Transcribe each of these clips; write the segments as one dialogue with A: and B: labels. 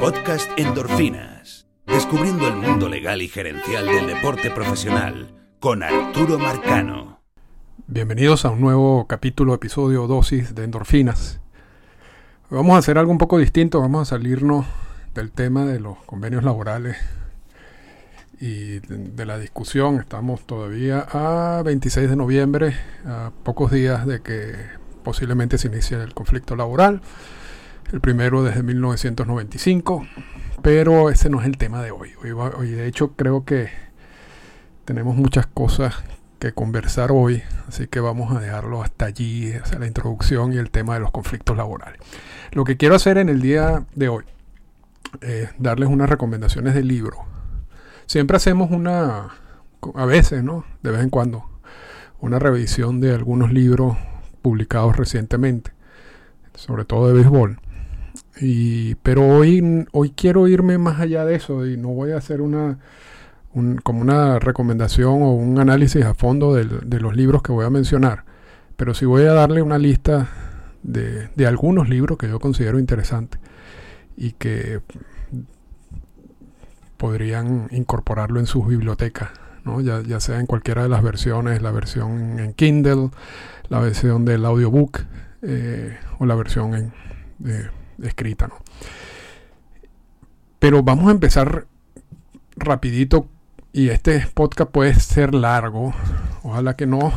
A: Podcast Endorfinas. Descubriendo el mundo legal y gerencial del deporte profesional con Arturo Marcano.
B: Bienvenidos a un nuevo capítulo, episodio dosis de endorfinas. Vamos a hacer algo un poco distinto, vamos a salirnos del tema de los convenios laborales y de la discusión. Estamos todavía a 26 de noviembre, a pocos días de que posiblemente se inicie el conflicto laboral, el primero desde 1995, pero ese no es el tema de hoy. Hoy, de hecho creo que tenemos muchas cosas que conversar hoy, así que vamos a dejarlo hasta allí, hacia la introducción y el tema de los conflictos laborales. Lo que quiero hacer en el día de hoy es darles unas recomendaciones de libro Siempre hacemos una, a veces, ¿no? De vez en cuando, una revisión de algunos libros publicados recientemente, sobre todo de béisbol. Y, pero hoy, hoy quiero irme más allá de eso y no voy a hacer una, como una recomendación o un análisis a fondo de, de, los libros que voy a mencionar, pero sí voy a darle una lista de, de algunos libros que yo considero interesantes y que podrían incorporarlo en sus bibliotecas, ¿no? ya, sea en cualquiera de las versiones, la versión en Kindle, la versión del audiobook eh, o la versión en, escrita. ¿no? Pero vamos a empezar rapidito y este podcast puede ser largo, ojalá que no,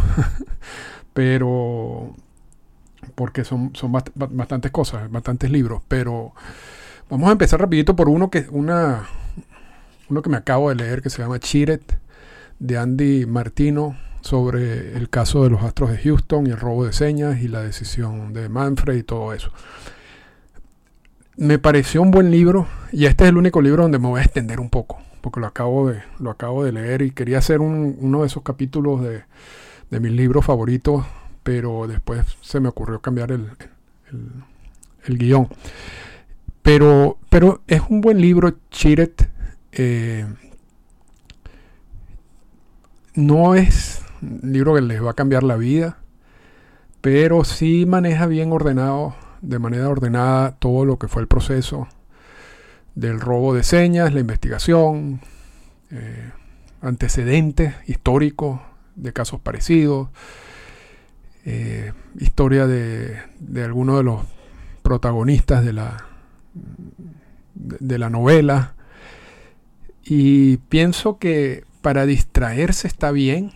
B: pero porque son, son bastantes cosas, bastantes libros, pero vamos a empezar rapidito por uno que una uno que me acabo de leer que se llama Chiret, de Andy Martino, sobre el caso de los Astros de Houston y el robo de señas y la decisión de Manfred y todo eso. Me pareció un buen libro y este es el único libro donde me voy a extender un poco, porque lo acabo de, lo acabo de leer y quería hacer uno de esos capítulos de, mis libros favoritos, pero después se me ocurrió cambiar el, el, guion. Pero, pero es un buen libro, Chiret, eh, no es un libro que les va a cambiar la vida, pero sí maneja bien ordenado, de manera ordenada, todo lo que fue el proceso del robo de señas, la investigación, eh, antecedentes históricos de casos parecidos, eh, historia de, de algunos de los protagonistas de la, de la novela, y pienso que para distraerse está bien,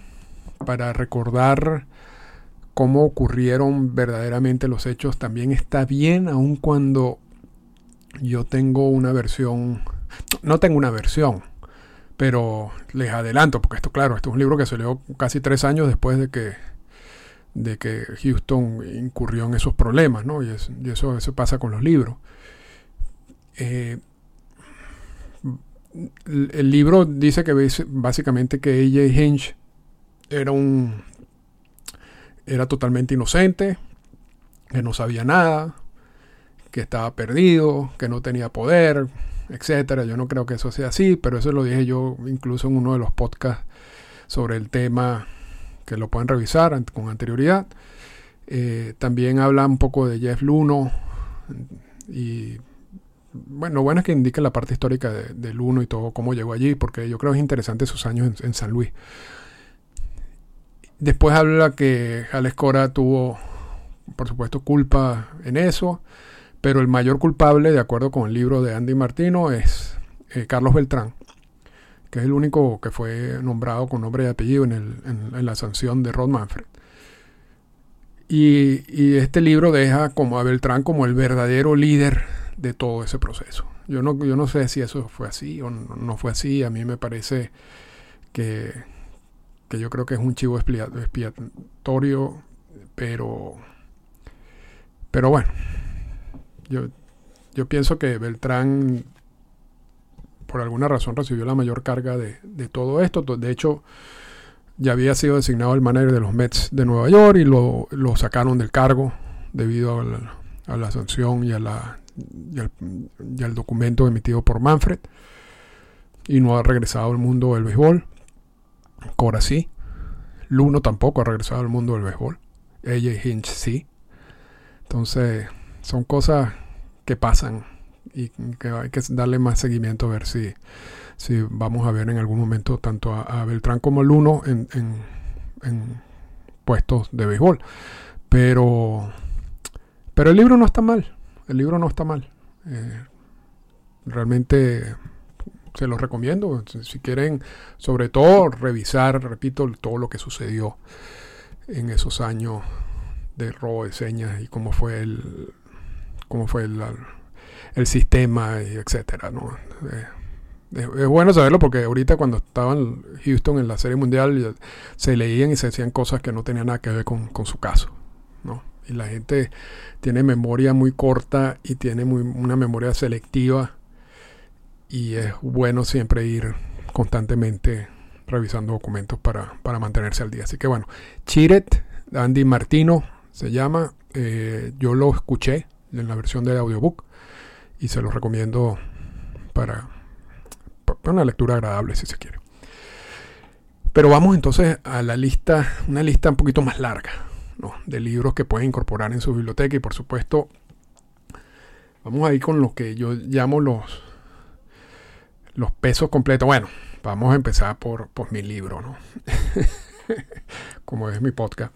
B: para recordar cómo ocurrieron verdaderamente los hechos también está bien, aun cuando yo tengo una versión, no tengo una versión, pero les adelanto, porque esto, claro, esto es un libro que se leo casi tres años después de que, de que Houston incurrió en esos problemas, ¿no? Y, eso, eso pasa con los libros. Eh, el libro dice que básicamente que AJ Hinch era un era totalmente inocente, que no sabía nada, que estaba perdido, que no tenía poder, etcétera. Yo no creo que eso sea así, pero eso lo dije yo incluso en uno de los podcasts sobre el tema que lo pueden revisar con anterioridad. Eh, también habla un poco de Jeff Luno y bueno, bueno es que indica la parte histórica del uno y todo, cómo llegó allí, porque yo creo que es interesante sus años en, San Luis. Después habla que Alex Cora tuvo, por supuesto, culpa en eso, pero el mayor culpable, de acuerdo con el libro de Andy Martino, es eh, Carlos Beltrán, que es el único que fue nombrado con nombre y apellido en, la sanción de Rod Manfred. Y, y, este libro deja como a Beltrán como el verdadero líder de todo ese proceso. Yo no, yo no sé si eso fue así o no, fue así. A mí me parece que, que yo creo que es un chivo expiatorio, pero, pero bueno, yo, yo pienso que Beltrán por alguna razón recibió la mayor carga de, de todo esto. De hecho, ya había sido designado el manager de los Mets de Nueva York y lo, lo sacaron del cargo debido a la, a la sanción y a la y al, documento emitido por Manfred. Y no ha regresado al mundo del béisbol. Cora sí. Luno tampoco ha regresado al mundo del béisbol. AJ Hinch sí. Entonces, son cosas que pasan y que hay que darle más seguimiento a ver si, si vamos a ver en algún momento tanto a, Beltrán como al Uno en, en, puestos de béisbol. Pero, pero el libro no está mal, el libro no está mal. Eh, realmente se los recomiendo. Si quieren, sobre todo, revisar, repito, todo lo que sucedió en esos años de robo de señas y cómo fue el cómo fue el, el sistema y etcétera ¿no? Eh, es bueno saberlo porque ahorita cuando estaban Houston en la Serie Mundial se leían y se decían cosas que no tenían nada que ver con, con su caso. ¿no? Y la gente tiene memoria muy corta y tiene muy, una memoria selectiva y es bueno siempre ir constantemente revisando documentos para, para mantenerse al día. Así que bueno, Chiret, Andy Martino se llama, eh, yo lo escuché en la versión del audiobook y se lo recomiendo para, para una lectura agradable si se quiere. Pero vamos entonces a la lista, una lista un poquito más larga ¿no? de libros que pueden incorporar en su biblioteca y por supuesto vamos a ir con lo que yo llamo los, los pesos completos. Bueno, vamos a empezar por, por mi libro, ¿no? Como es mi podcast.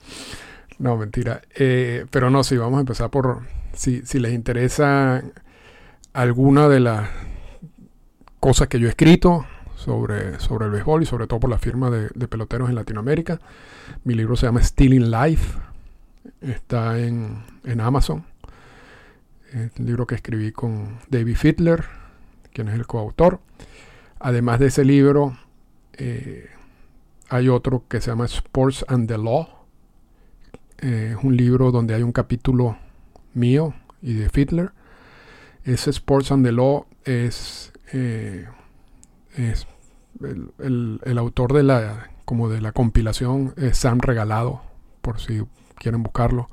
B: No, mentira. Eh, pero no, sí, vamos a empezar por, si, si les interesa alguna de las cosas que yo he escrito sobre, sobre el béisbol y sobre todo por la firma de, peloteros en Latinoamérica. Mi libro se llama Stealing Life. Está en, en Amazon. Es un libro que escribí con David Fittler, quien es el coautor. Además de ese libro, eh, hay otro que se llama Sports and the Law. Eh, es un libro donde hay un capítulo mío y de Fittler. Ese Sports and the Law es, eh, el, autor de la, como de la compilación es Sam Regalado, por si quieren buscarlo.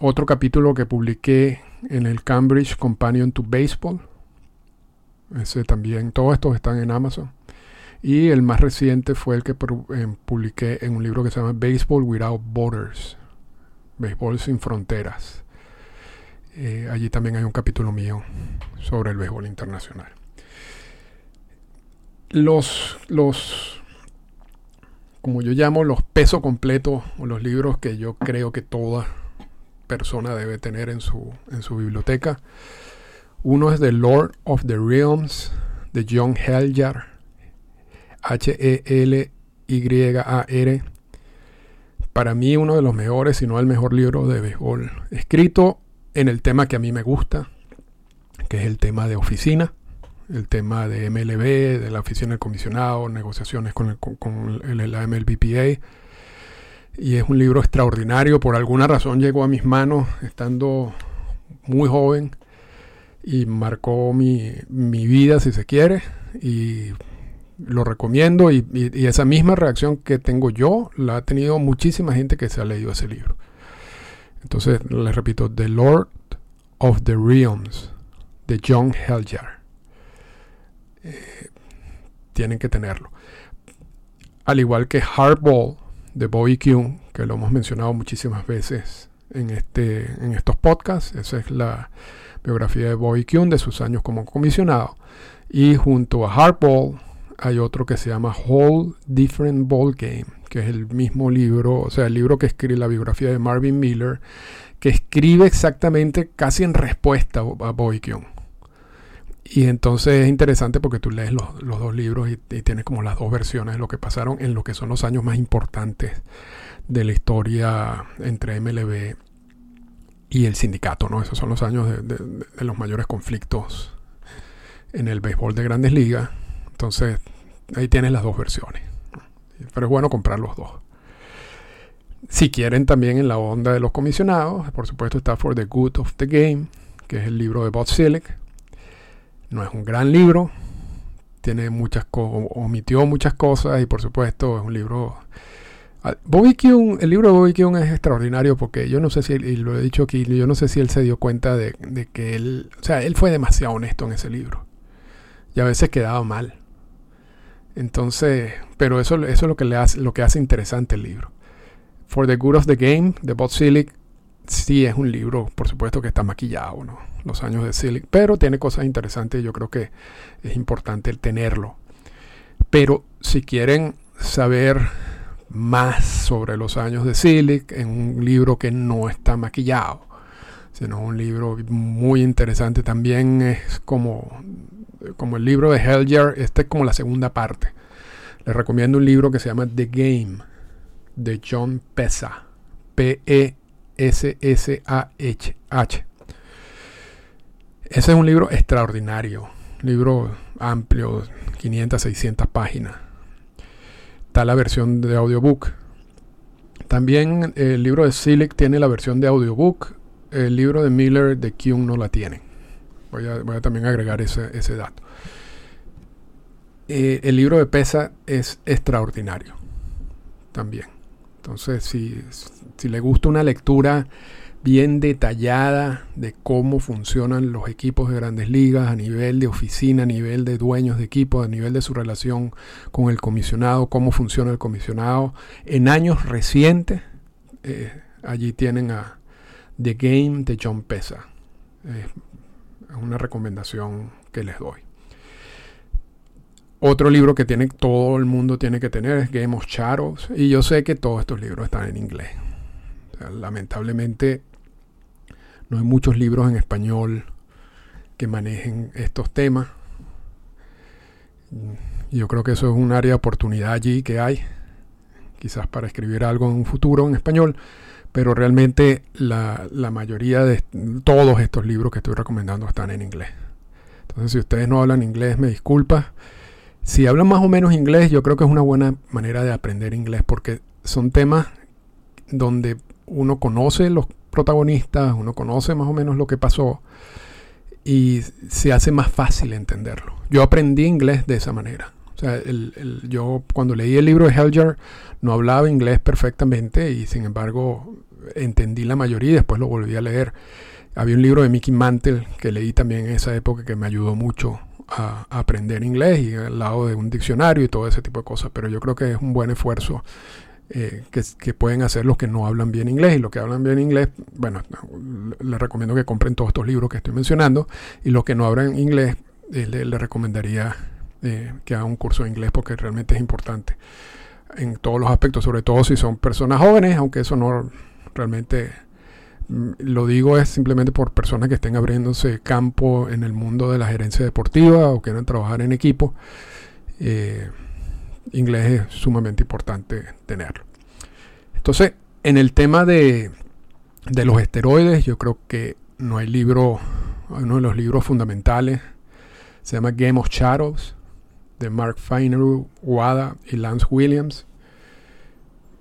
B: Otro capítulo que publiqué en el Cambridge Companion to Baseball también, todos estos están en Amazon. Y el más reciente fue el que eh, publiqué en un libro que se llama Baseball Without Borders. Béisbol sin fronteras. Eh, allí también hay un capítulo mío sobre el béisbol internacional. Los, los, como yo llamo, los pesos completos o los libros que yo creo que toda persona debe tener en su, en su biblioteca uno es The Lord of the Realms de John Heljar, H-E-L-Y-A-R. Para mí uno de los mejores, si no el mejor libro de béisbol, escrito en el tema que a mí me gusta, que es el tema de oficina, el tema de MLB, de la oficina del comisionado, negociaciones con, el, con, la MLBPA. Y es un libro extraordinario, por alguna razón llegó a mis manos estando muy joven y marcó mi, vida, si se quiere, y lo recomiendo y, esa misma reacción que tengo yo la ha tenido muchísima gente que se ha leído ese libro. Entonces, les repito, The Lord of the Realms de John Heljar. Eh, tienen que tenerlo. Al igual que Hardball de Bobby Kuhn, que lo hemos mencionado muchísimas veces en, este, en estos podcasts. Esa es la biografía de Bobby Kuhn de sus años como comisionado. Y junto a Hardball hay otro que se llama Whole Different Ball Game, que es el mismo libro, o sea, el libro que escribe la biografía de Marvin Miller, que escribe exactamente casi en respuesta a Bobby Kuhn. Y entonces es interesante porque tú lees los, dos libros y, y, tienes como las dos versiones de lo que pasaron en lo que son los años más importantes de la historia entre MLB y el sindicato, ¿no? Esos son los años de, los mayores conflictos en el béisbol de grandes ligas. Entonces, ahí tienes las dos versiones. Pero es bueno comprar los dos. Si quieren también en la onda de los comisionados, por supuesto está For the Good of the Game, que es el libro de Bob Silic. No es un gran libro, tiene muchas omitió muchas cosas y por supuesto es un libro Bobby Kuhn, el libro de Bobby Kuhn es extraordinario porque yo no sé si, y lo he dicho aquí, yo no sé si él se dio cuenta de, que él, o sea, él fue demasiado honesto en ese libro. Y a veces quedaba mal. Entonces, pero eso, es lo que, hace, lo que hace interesante el libro. For the Good of the Game, de Bob Silic, sí es un libro, por supuesto que está maquillado, ¿no? los años de Silic, pero tiene cosas interesantes y yo creo que es importante el tenerlo. Pero si quieren saber más sobre los años de Silic en un libro que no está maquillado, sino un libro muy interesante también es como, como el libro de Helger, este es como la segunda parte. Les recomiendo un libro que se llama The Game de John Pesa, P-E-S-S-A-H. Ese es un libro extraordinario, libro amplio, 500, 600 páginas. Está la versión de audiobook. También el libro de Silic tiene la versión de audiobook. El libro de Miller de Kuhn no la tiene. Voy a, a también agregar ese, ese dato. Eh, el libro de Pesa es extraordinario. También. Entonces, si, si le gusta una lectura bien detallada de cómo funcionan los equipos de grandes ligas a nivel de oficina, a nivel de dueños de equipo, a nivel de su relación con el comisionado, cómo funciona el comisionado. En años recientes, eh, allí tienen a The Game de John Pesa. es una recomendación que les doy. Otro libro que tiene todo el mundo tiene que tener es Game of Shadows. Y yo sé que todos estos libros están en inglés. lamentablemente no hay muchos libros en español que manejen estos temas. Yo creo que eso es un área de oportunidad allí que hay, quizás para escribir algo en un futuro en español, pero realmente la, mayoría de todos estos libros que estoy recomendando están en inglés. Entonces, si ustedes no hablan inglés, me disculpa. Si hablan más o menos inglés, yo creo que es una buena manera de aprender inglés porque son temas donde uno conoce los protagonistas, uno conoce más o menos lo que pasó y se hace más fácil entenderlo. Yo aprendí inglés de esa manera. O sea, yo cuando leí el libro de Helger no hablaba inglés perfectamente y sin embargo entendí la mayoría y después lo volví a leer. Había un libro de Mickey Mantle que leí también en esa época que me ayudó mucho a, a aprender inglés y al lado de un diccionario y todo ese tipo de cosas. Pero yo creo que es un buen esfuerzo eh, que, pueden hacer los que no hablan bien inglés. Y los que hablan bien inglés, bueno, les recomiendo que compren todos estos libros que estoy mencionando. Y los que no hablan inglés, eh, les le recomendaría eh, que hagan un curso de inglés porque realmente es importante en todos los aspectos, sobre todo si son personas jóvenes, aunque eso no realmente mm, lo digo es simplemente por personas que estén abriéndose campo en el mundo de la gerencia deportiva o quieran trabajar en equipo inglés es sumamente importante tenerlo. Entonces, en el tema de, los esteroides, yo creo que no hay libro, uno de los libros fundamentales, se llama Game of Shadows, de Mark Feineru, Wada y Lance Williams.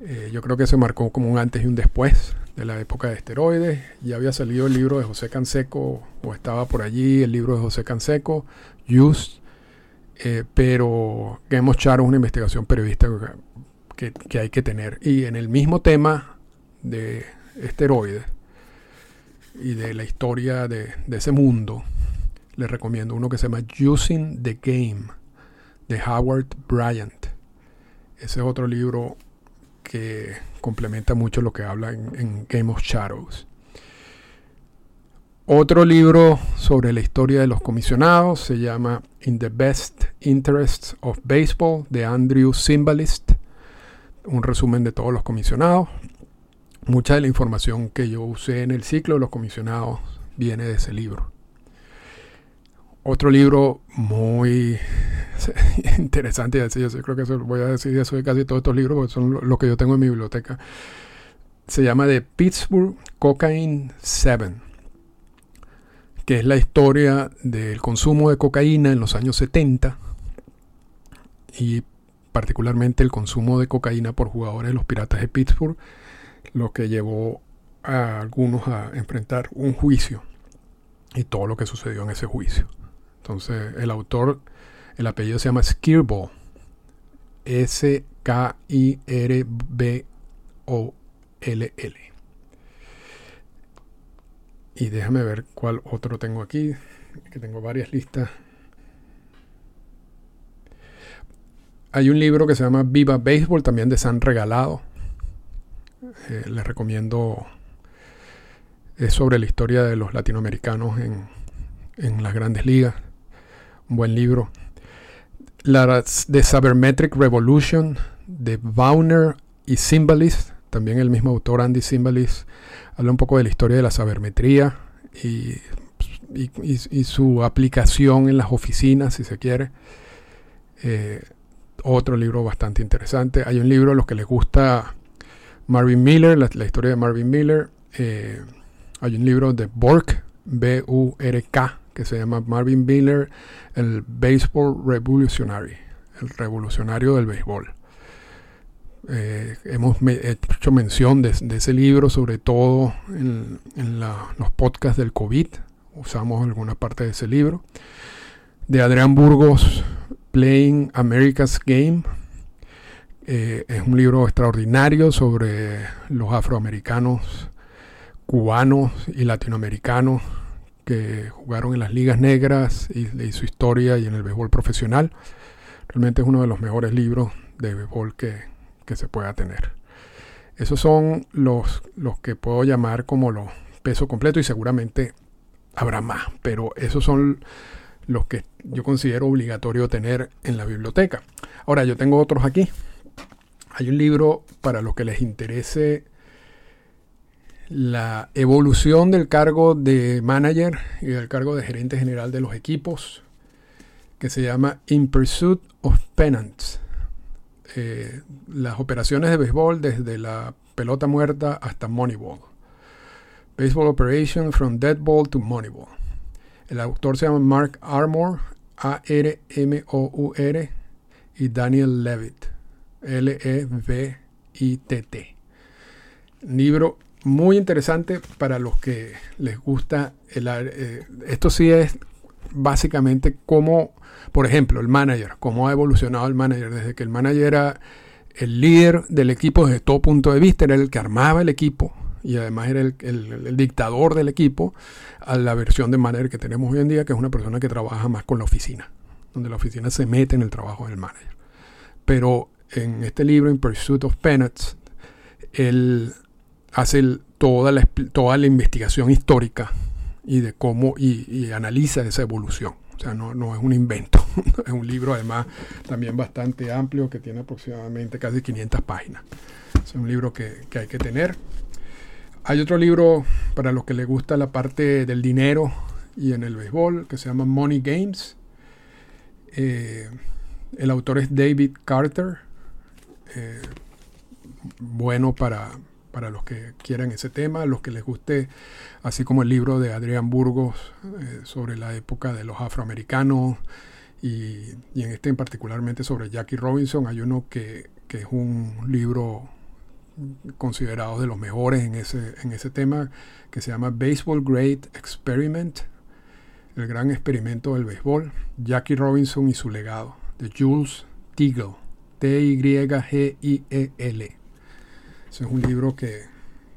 B: Eh, yo creo que se marcó como un antes y un después de la época de esteroides. Ya había salido el libro de José Canseco, o estaba por allí el libro de José Canseco, Use eh, pero Game of Char es una investigación periodística que, hay que tener. Y en el mismo tema de esteroides y de la historia de, ese mundo, les recomiendo uno que se llama Using the Game de Howard Bryant. Ese es otro libro que complementa mucho lo que habla en Game of Shadows. Otro libro sobre la historia de los comisionados se llama In the Best Interests of Baseball de Andrew Symbolist. Un resumen de todos los comisionados. Mucha de la información que yo usé en el ciclo de los comisionados viene de ese libro. Otro libro muy interesante, yo creo que voy a decir eso de casi todos estos libros, porque son lo que yo tengo en mi biblioteca. Se llama The Pittsburgh Cocaine 7 que es la historia del consumo de cocaína en los años 70 y particularmente el consumo de cocaína por jugadores de los Piratas de Pittsburgh, lo que llevó a algunos a enfrentar un juicio y todo lo que sucedió en ese juicio. Entonces, el autor, el apellido se llama Skirball, S-K-I-R-B-O-L-L. Y déjame ver cuál otro tengo aquí, que tengo varias listas. Hay un libro que se llama Viva Baseball, también de San Regalado. Eh, les recomiendo Es sobre la historia de los latinoamericanos en, en las grandes ligas. Un buen libro. La de Sabermetric Revolution de Bauner y Symbolis, también el mismo autor Andy Symbolis, habla un poco de la historia de la sabermetría y, su aplicación en las oficinas, si se quiere. Eh, otro libro bastante interesante. Hay un libro a los que les gusta Marvin Miller, la, historia de Marvin Miller. Eh, hay un libro de Bork, B-U-R-K, que se llama Marvin Miller, el Baseball Revolutionary, el revolucionario del béisbol. Eh, hemos hecho mención de, ese libro, sobre todo en, los podcasts del COVID. Usamos alguna parte de ese libro. De Adrián Burgos, Playing America's Game. Eh, es un libro extraordinario sobre los afroamericanos, cubanos y latinoamericanos que jugaron en las ligas negras y, su historia y en el béisbol profesional. Realmente es uno de los mejores libros de béisbol que, que se pueda tener. Esos son los, los que puedo llamar como los pesos completos y seguramente habrá más, pero esos son los que yo considero obligatorio tener en la biblioteca. Ahora, yo tengo otros aquí. Hay un libro para los que les interese la evolución del cargo de manager y del cargo de gerente general de los equipos, que se llama In Pursuit of Pennants. Eh, las operaciones de béisbol desde la pelota muerta hasta Moneyball. Baseball Operation from Dead Ball to Moneyball. El autor se llama Mark Armour, A-R-M-O-U-R, y Daniel Levitt, L-E-V-I-T-T. Libro muy interesante para los que les gusta el eh, esto sí es básicamente cómo, por ejemplo, el manager, cómo ha evolucionado el manager desde que el manager era el líder del equipo desde todo punto de vista, era el que armaba el equipo y además era el, dictador del equipo, a la versión de manager que tenemos hoy en día, que es una persona que trabaja más con la oficina, donde la oficina se mete en el trabajo del manager. Pero en este libro, In Pursuit of Peanuts, él hace toda, la, toda la investigación histórica y de cómo y, analiza esa evolución. O sea, no, no, es un invento, es un libro además también bastante amplio que tiene aproximadamente casi 500 páginas. Es un libro que, que hay que tener. Hay otro libro para los que les gusta la parte del dinero y en el béisbol que se llama Money Games. Eh, el autor es David Carter. Eh, bueno para, para los que quieran ese tema, los que les guste, así como el libro de Adrián Burgos eh, sobre la época de los afroamericanos y, en este en particularmente sobre Jackie Robinson, hay uno que, es un libro considerado de los mejores en ese, en ese tema, que se llama Baseball Great Experiment, el gran experimento del béisbol, Jackie Robinson y su legado, de Jules Teagle, T-Y-G-I-E-L es un libro que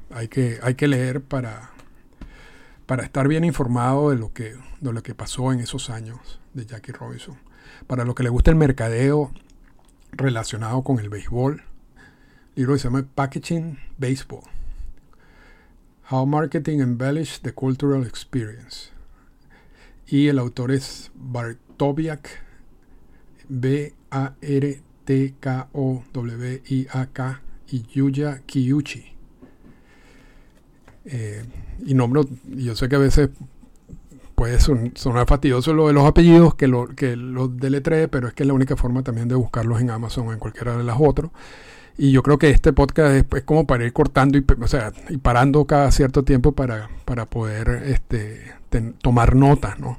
B: hay que, hay que leer para, para estar bien informado de lo, que, de lo que pasó en esos años de Jackie Robinson. Para lo que le gusta el mercadeo relacionado con el béisbol, el libro se llama Packaging Baseball. How Marketing Embellished the Cultural Experience. Y el autor es Bartowiak, B-A-R-T-K-O-W-I-A-K y Yuya Kiyuchi. Eh, y nombro, yo sé que a veces puede sonar fastidioso lo de los apellidos que lo, que los deletree, pero es que es la única forma también de buscarlos en Amazon o en cualquiera de las otras. Y yo creo que este podcast es, como para ir cortando y, parando cada cierto tiempo para, para poder este, tomar notas, ¿no?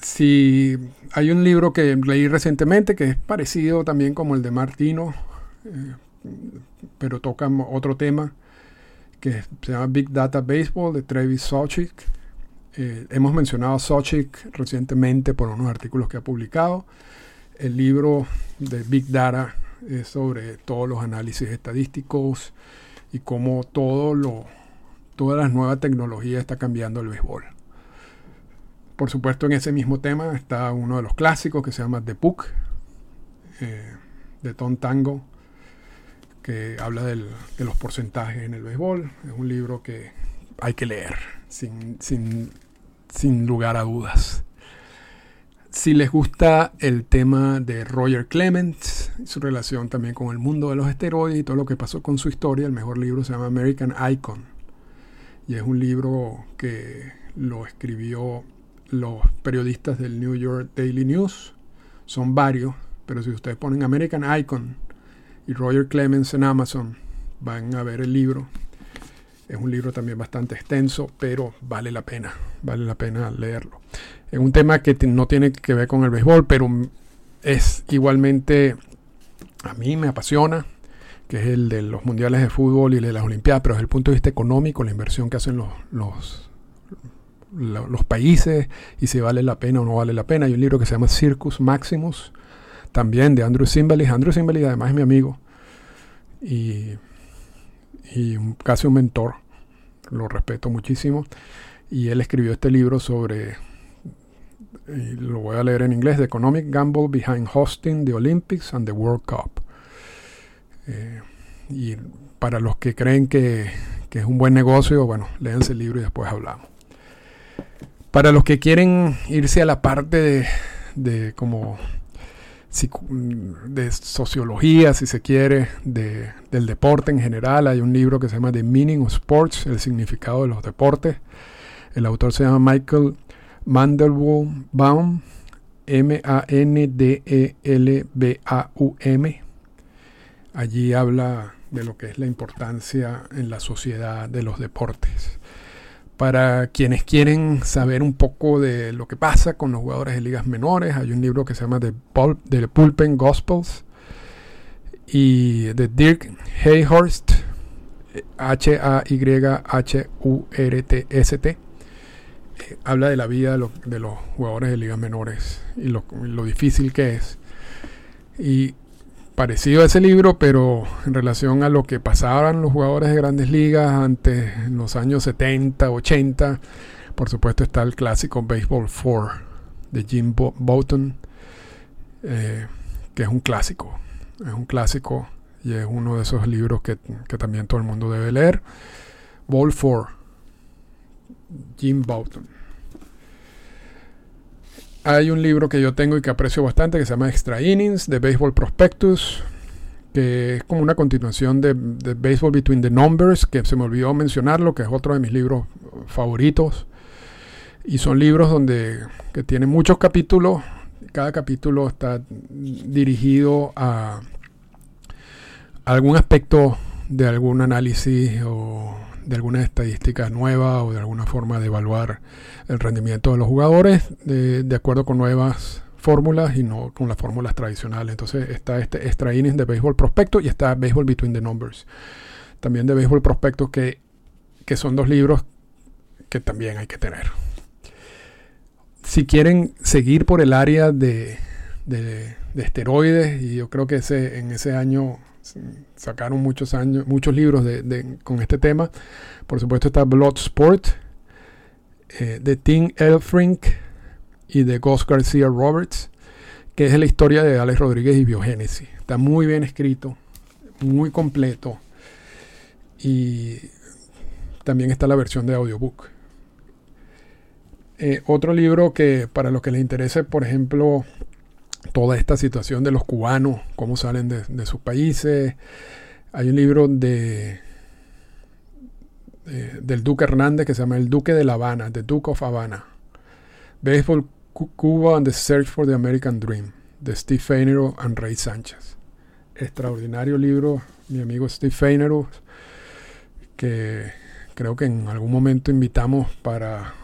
B: Si hay un libro que leí recientemente que es parecido también como el de Martino, pero toca otro tema que se llama Big Data Baseball de Travis Sochik. Eh, hemos mencionado a Sochik recientemente por unos artículos que ha publicado. El libro de Big Data es sobre todos los análisis estadísticos y cómo todo lo, todas las nuevas tecnologías está cambiando el béisbol. Por supuesto, en ese mismo tema está uno de los clásicos que se llama The Book, eh, de Tom Tango, que habla de los porcentajes en el béisbol. Es un libro que hay que leer sin, sin, sin lugar a dudas. Si les gusta el tema de Roger Clements, su relación también con el mundo de los esteroides y todo lo que pasó con su historia, el mejor libro se llama American Icon. Y es un libro que lo escribió los periodistas del New York Daily News. Son varios, pero si ustedes ponen American Icon y Roger Clemens en Amazon, van a ver el libro. Es un libro también bastante extenso, pero vale la pena, vale la pena leerlo. Es un tema que no tiene que ver con el béisbol, pero es igualmente, a mí me apasiona, que es el de los mundiales de fútbol y el de las Olimpiadas, pero desde el punto de vista económico, la inversión que hacen los, los, los países y si vale la pena o no vale la pena. Hay un libro que se llama Circus Maximus, también de Andrew Simbalis. Andrew Simbalis además es mi amigo y, y casi un mentor, lo respeto muchísimo. Y él escribió este libro sobre, lo voy a leer en inglés, The Economic Gamble Behind Hosting the Olympics and the World Cup. Eh, y para los que creen que, que, es un buen negocio, bueno, léanse el libro y después hablamos. Para los que quieren irse a la parte de, de como de sociología, si se quiere, de, del deporte en general. Hay un libro que se llama The Meaning of Sports, el significado de los deportes. El autor se llama Michael Mandelbaum, M-A-N-D-E-L-B-A-U-M. Allí habla de lo que es la importancia en la sociedad de los deportes para quienes quieren saber un poco de lo que pasa con los jugadores de ligas menores, hay un libro que se llama The, Pul The Pulpen Gospels y de Dirk Hayhurst, H-A-Y-H-U-R-T-S-T. Eh, habla de la vida de, los jugadores de ligas menores y lo, lo difícil que es. Y parecido a ese libro, pero en relación a lo que pasaban los jugadores de grandes ligas antes, en los años 70, 80, por supuesto está el clásico Baseball 4 de Jim Bouton, eh, que es un clásico, es un clásico y es uno de esos libros que, que también todo el mundo debe leer. Ball 4, Jim Bouton. Hay un libro que yo tengo y que aprecio bastante que se llama Extra Innings de Baseball Prospectus, que es como una continuación de, Baseball Between the Numbers, que se me olvidó mencionarlo, que es otro de mis libros favoritos. Y son libros donde que tienen muchos capítulos. Cada capítulo está dirigido a algún aspecto de algún análisis o de alguna estadística nueva o de alguna forma de evaluar el rendimiento de los jugadores de, acuerdo con nuevas fórmulas y no con las fórmulas tradicionales. Entonces está este extra innings de béisbol prospecto y está béisbol between the numbers. También de béisbol prospecto que, que son dos libros que también hay que tener. Si quieren seguir por el área de, de, esteroides, y yo creo que ese, en ese año sacaron muchos años, muchos libros de, con este tema. Por supuesto está Bloodsport eh, de Tim Elfrink y de Gus García Roberts, que es la historia de Alex Rodríguez y Biogénesis. Está muy bien escrito, muy completo. Y también está la versión de audiobook. Eh, otro libro que para los que les interese, por ejemplo, toda esta situación de los cubanos, cómo salen de, sus países. Hay un libro de, del Duque Hernández que se llama El Duque de La Habana, The Duke of Havana. Baseball Cuba and the Search for the American Dream, de Steve Feinero and Ray Sánchez. Extraordinario libro, mi amigo Steve Feinero, que creo que en algún momento invitamos para,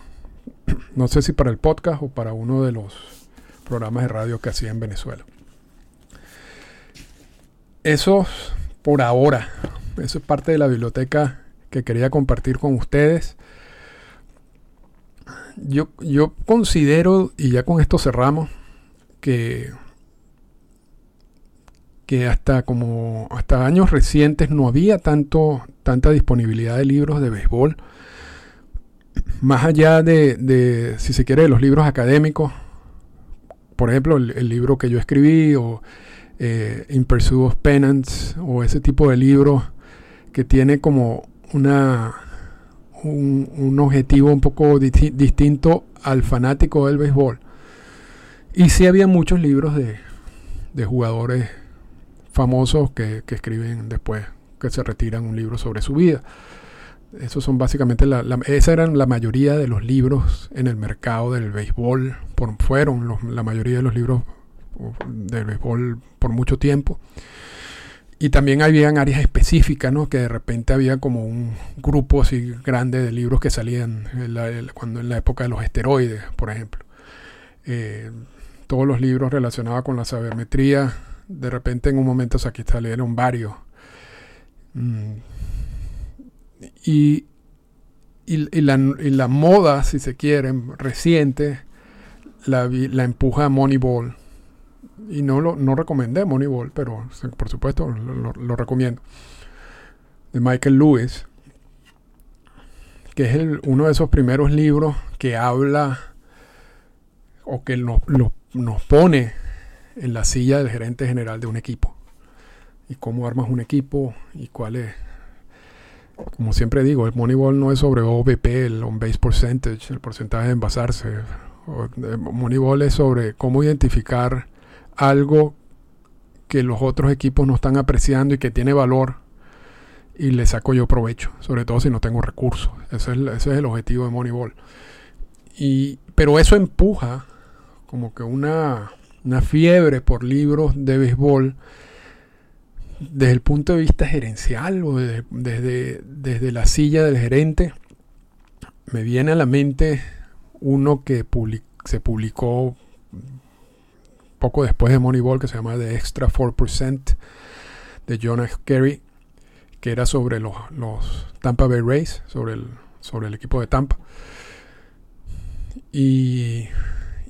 B: no sé si para el podcast o para uno de los programas de radio que hacía en Venezuela. Eso por ahora. Eso es parte de la biblioteca que quería compartir con ustedes. Yo, yo considero, y ya con esto cerramos, que, que hasta como hasta años recientes no había tanto, tanta disponibilidad de libros de béisbol. Más allá de, de, si se quiere, de los libros académicos, por ejemplo, el, libro que yo escribí o eh, In Pursuit of Penance o ese tipo de libros que tiene como una un, objetivo un poco distinto al fanático del béisbol. Y sí había muchos libros de, de jugadores famosos que, que, escriben después que se retiran un libro sobre su vida. Esos son básicamente la, esa eran la mayoría de los libros en el mercado del béisbol. Por, fueron la mayoría de los libros del béisbol por mucho tiempo. Y también habían áreas específicas, ¿no? Que de repente había como un grupo así grande de libros que salían en la, cuando en la época de los esteroides, por ejemplo. Eh, todos los libros relacionados con la sabermetría, de repente en un momento aquí salieron varios. Mm. Y, y, la, y, la, moda, si se quiere, reciente, la, la empuja a Moneyball y no lo no recomendé Moneyball, pero por supuesto lo, recomiendo. De Michael Lewis, que es el, uno de esos primeros libros que habla o que nos, nos pone en la silla del gerente general de un equipo. Y cómo armas un equipo y cuál es. Como siempre digo, el Moneyball no es sobre OBP, el on-base percentage, el porcentaje de envasarse. Eh, Moneyball es sobre cómo identificar algo que los otros equipos no están apreciando y que tiene valor y le saco yo provecho, sobre todo si no tengo recursos. Ese es, el objetivo de Moneyball. Y, pero eso empuja como que una, una fiebre por libros de béisbol desde el punto de vista gerencial o desde, desde, la silla del gerente. Me viene a la mente uno que se publicó poco después de Moneyball que se llama The Extra 4% de F. Kerry, que era sobre los, Tampa Bay Rays, sobre el, sobre el equipo de Tampa. Y,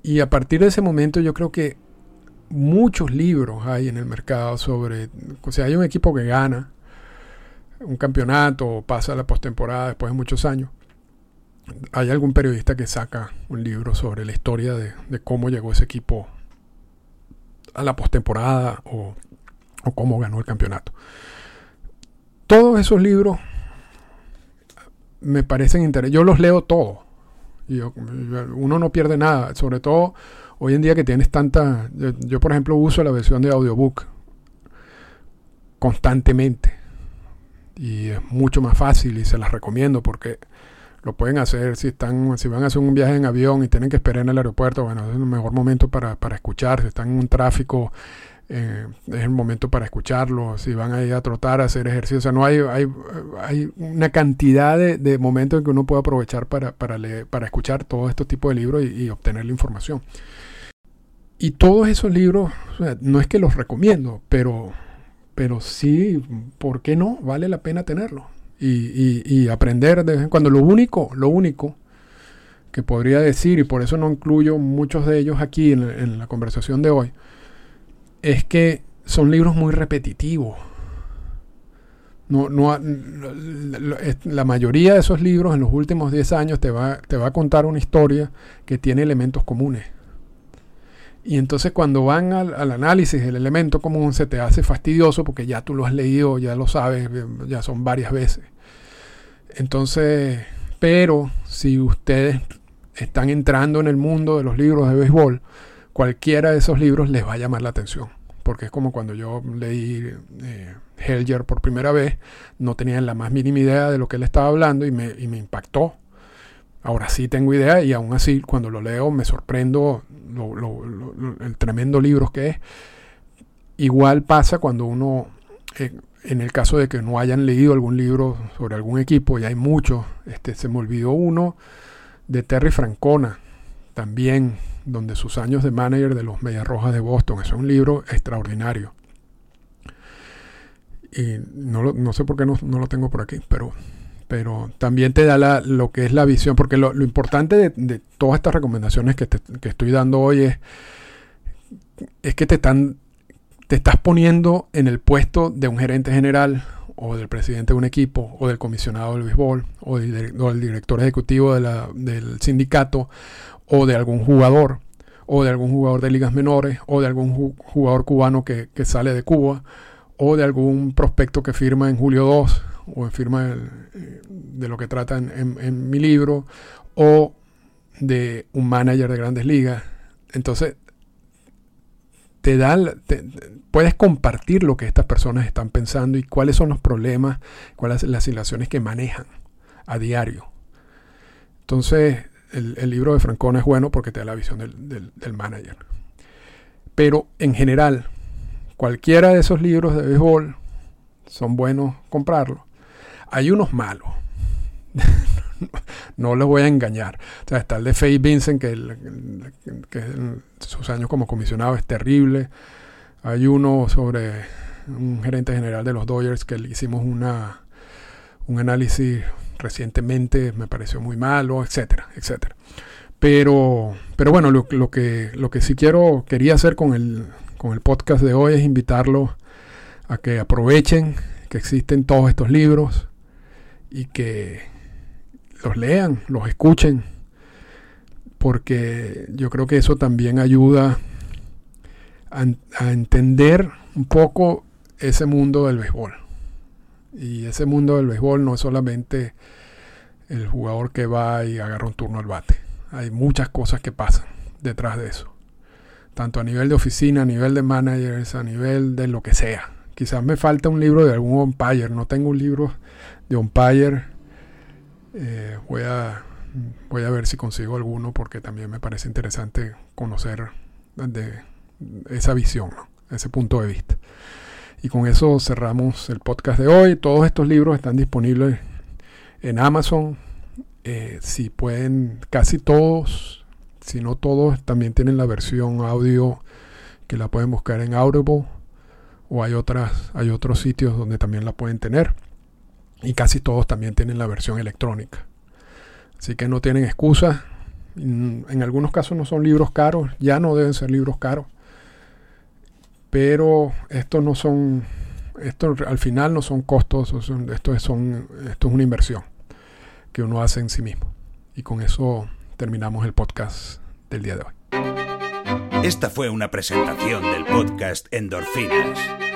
B: y a partir de ese momento yo creo que muchos libros hay en el mercado sobre, o sea, hay un equipo que gana un campeonato pasa la postemporada después de muchos años. Hay algún periodista que saca un libro sobre la historia de, cómo llegó ese equipo a la postemporada o, o cómo ganó el campeonato. Todos esos libros me parecen interesantes. Yo los leo todos. Uno no pierde nada. Sobre todo hoy en día que tienes tanta... Yo, por ejemplo, uso la versión de audiobook constantemente. Y es mucho más fácil y se las recomiendo porque lo pueden hacer si están si van a hacer un viaje en avión y tienen que esperar en el aeropuerto bueno es el mejor momento para, para escuchar si están en un tráfico eh, es el momento para escucharlo si van a ir a trotar a hacer ejercicio o sea no hay hay, hay una cantidad de, momentos en que uno puede aprovechar para, para leer para escuchar todo este tipo de libros y, obtener la información y todos esos libros no es que los recomiendo pero pero sí por qué no vale la pena tenerlos y, aprender de vez en cuando. Lo único, lo único que podría decir, y por eso no incluyo muchos de ellos aquí en, la conversación de hoy, es que son libros muy repetitivos. No, no, la mayoría de esos libros en los últimos 10 años te va, te va a contar una historia que tiene elementos comunes. Y entonces cuando van al, al, análisis del elemento común se te hace fastidioso porque ya tú lo has leído, ya lo sabes, ya son varias veces. Entonces, pero si ustedes están entrando en el mundo de los libros de béisbol, cualquiera de esos libros les va a llamar la atención. Porque es como cuando yo leí eh, Helger por primera vez, no tenía la más mínima idea de lo que él estaba hablando y me, y me impactó. Ahora sí tengo idea y aún así cuando lo leo me sorprendo el tremendo libro que es. Igual pasa cuando uno eh, en el caso de que no hayan leído algún libro sobre algún equipo, y hay muchos, este, se me olvidó uno de Terry Francona, también, donde sus años de manager de los Medias Rojas de Boston, es un libro extraordinario. Y no, no sé por qué no, lo tengo por aquí, pero, pero también te da lo que es la visión, porque lo, importante de, todas estas recomendaciones que, te, que estoy dando hoy es, es que te están te estás poniendo en el puesto de un gerente general o del presidente de un equipo o del comisionado del béisbol o, del director ejecutivo del sindicato o de algún jugador o de algún jugador de ligas menores, o de algún jugador cubano que, sale de Cuba, o de algún prospecto que firma en Julio 2, o firma de lo que trata en, mi libro, o de un manager de grandes ligas. Entonces, te da, puedes compartir lo que estas personas están pensando y cuáles son los problemas, cuáles son las situaciones que manejan a diario. Entonces, el, libro de Francona es bueno porque te da la visión del, del, manager. Pero en general, cualquiera de esos libros de béisbol son buenos comprarlos. Hay unos malos. no los voy a engañar. O sea, está el de Faye Vincent, que, que sus años como comisionado es terrible. Hay uno sobre un gerente general de los Dodgers que le hicimos una, un análisis recientemente, me pareció muy malo, etcétera, etcétera. Pero, pero bueno, lo, que, lo que sí quiero, quería hacer con el, con el podcast de hoy es invitarlo a que aprovechen que existen todos estos libros y que los lean, los escuchen, porque yo creo que eso también ayuda a, entender un poco ese mundo del béisbol. Y ese mundo del béisbol no es solamente el jugador que va y agarra un turno al bate. Hay muchas cosas que pasan detrás de eso. Tanto a nivel de oficina, a nivel de managers, a nivel de lo que sea. Quizás me falta un libro de algún umpire. No tengo un libro de umpire. Eh, voy, a, voy a ver si consigo alguno porque también me parece interesante conocer de esa visión, ese punto de vista. Y con eso cerramos el podcast de hoy. Todos estos libros están disponibles en Amazon. Eh, si pueden, casi todos, si no todos, también tienen la versión audio que la pueden buscar en Audible. O hay otras, hay otros sitios donde también la pueden tener. Y casi todos también tienen la versión electrónica. Así que no tienen excusa. En algunos casos no son libros caros, ya no deben ser libros caros. Pero estos no son, esto al final no son costos, esto, son, esto es una inversión que uno hace en sí mismo. Y con eso terminamos el podcast del día de hoy.
A: Esta fue una presentación del podcast Endorfinas.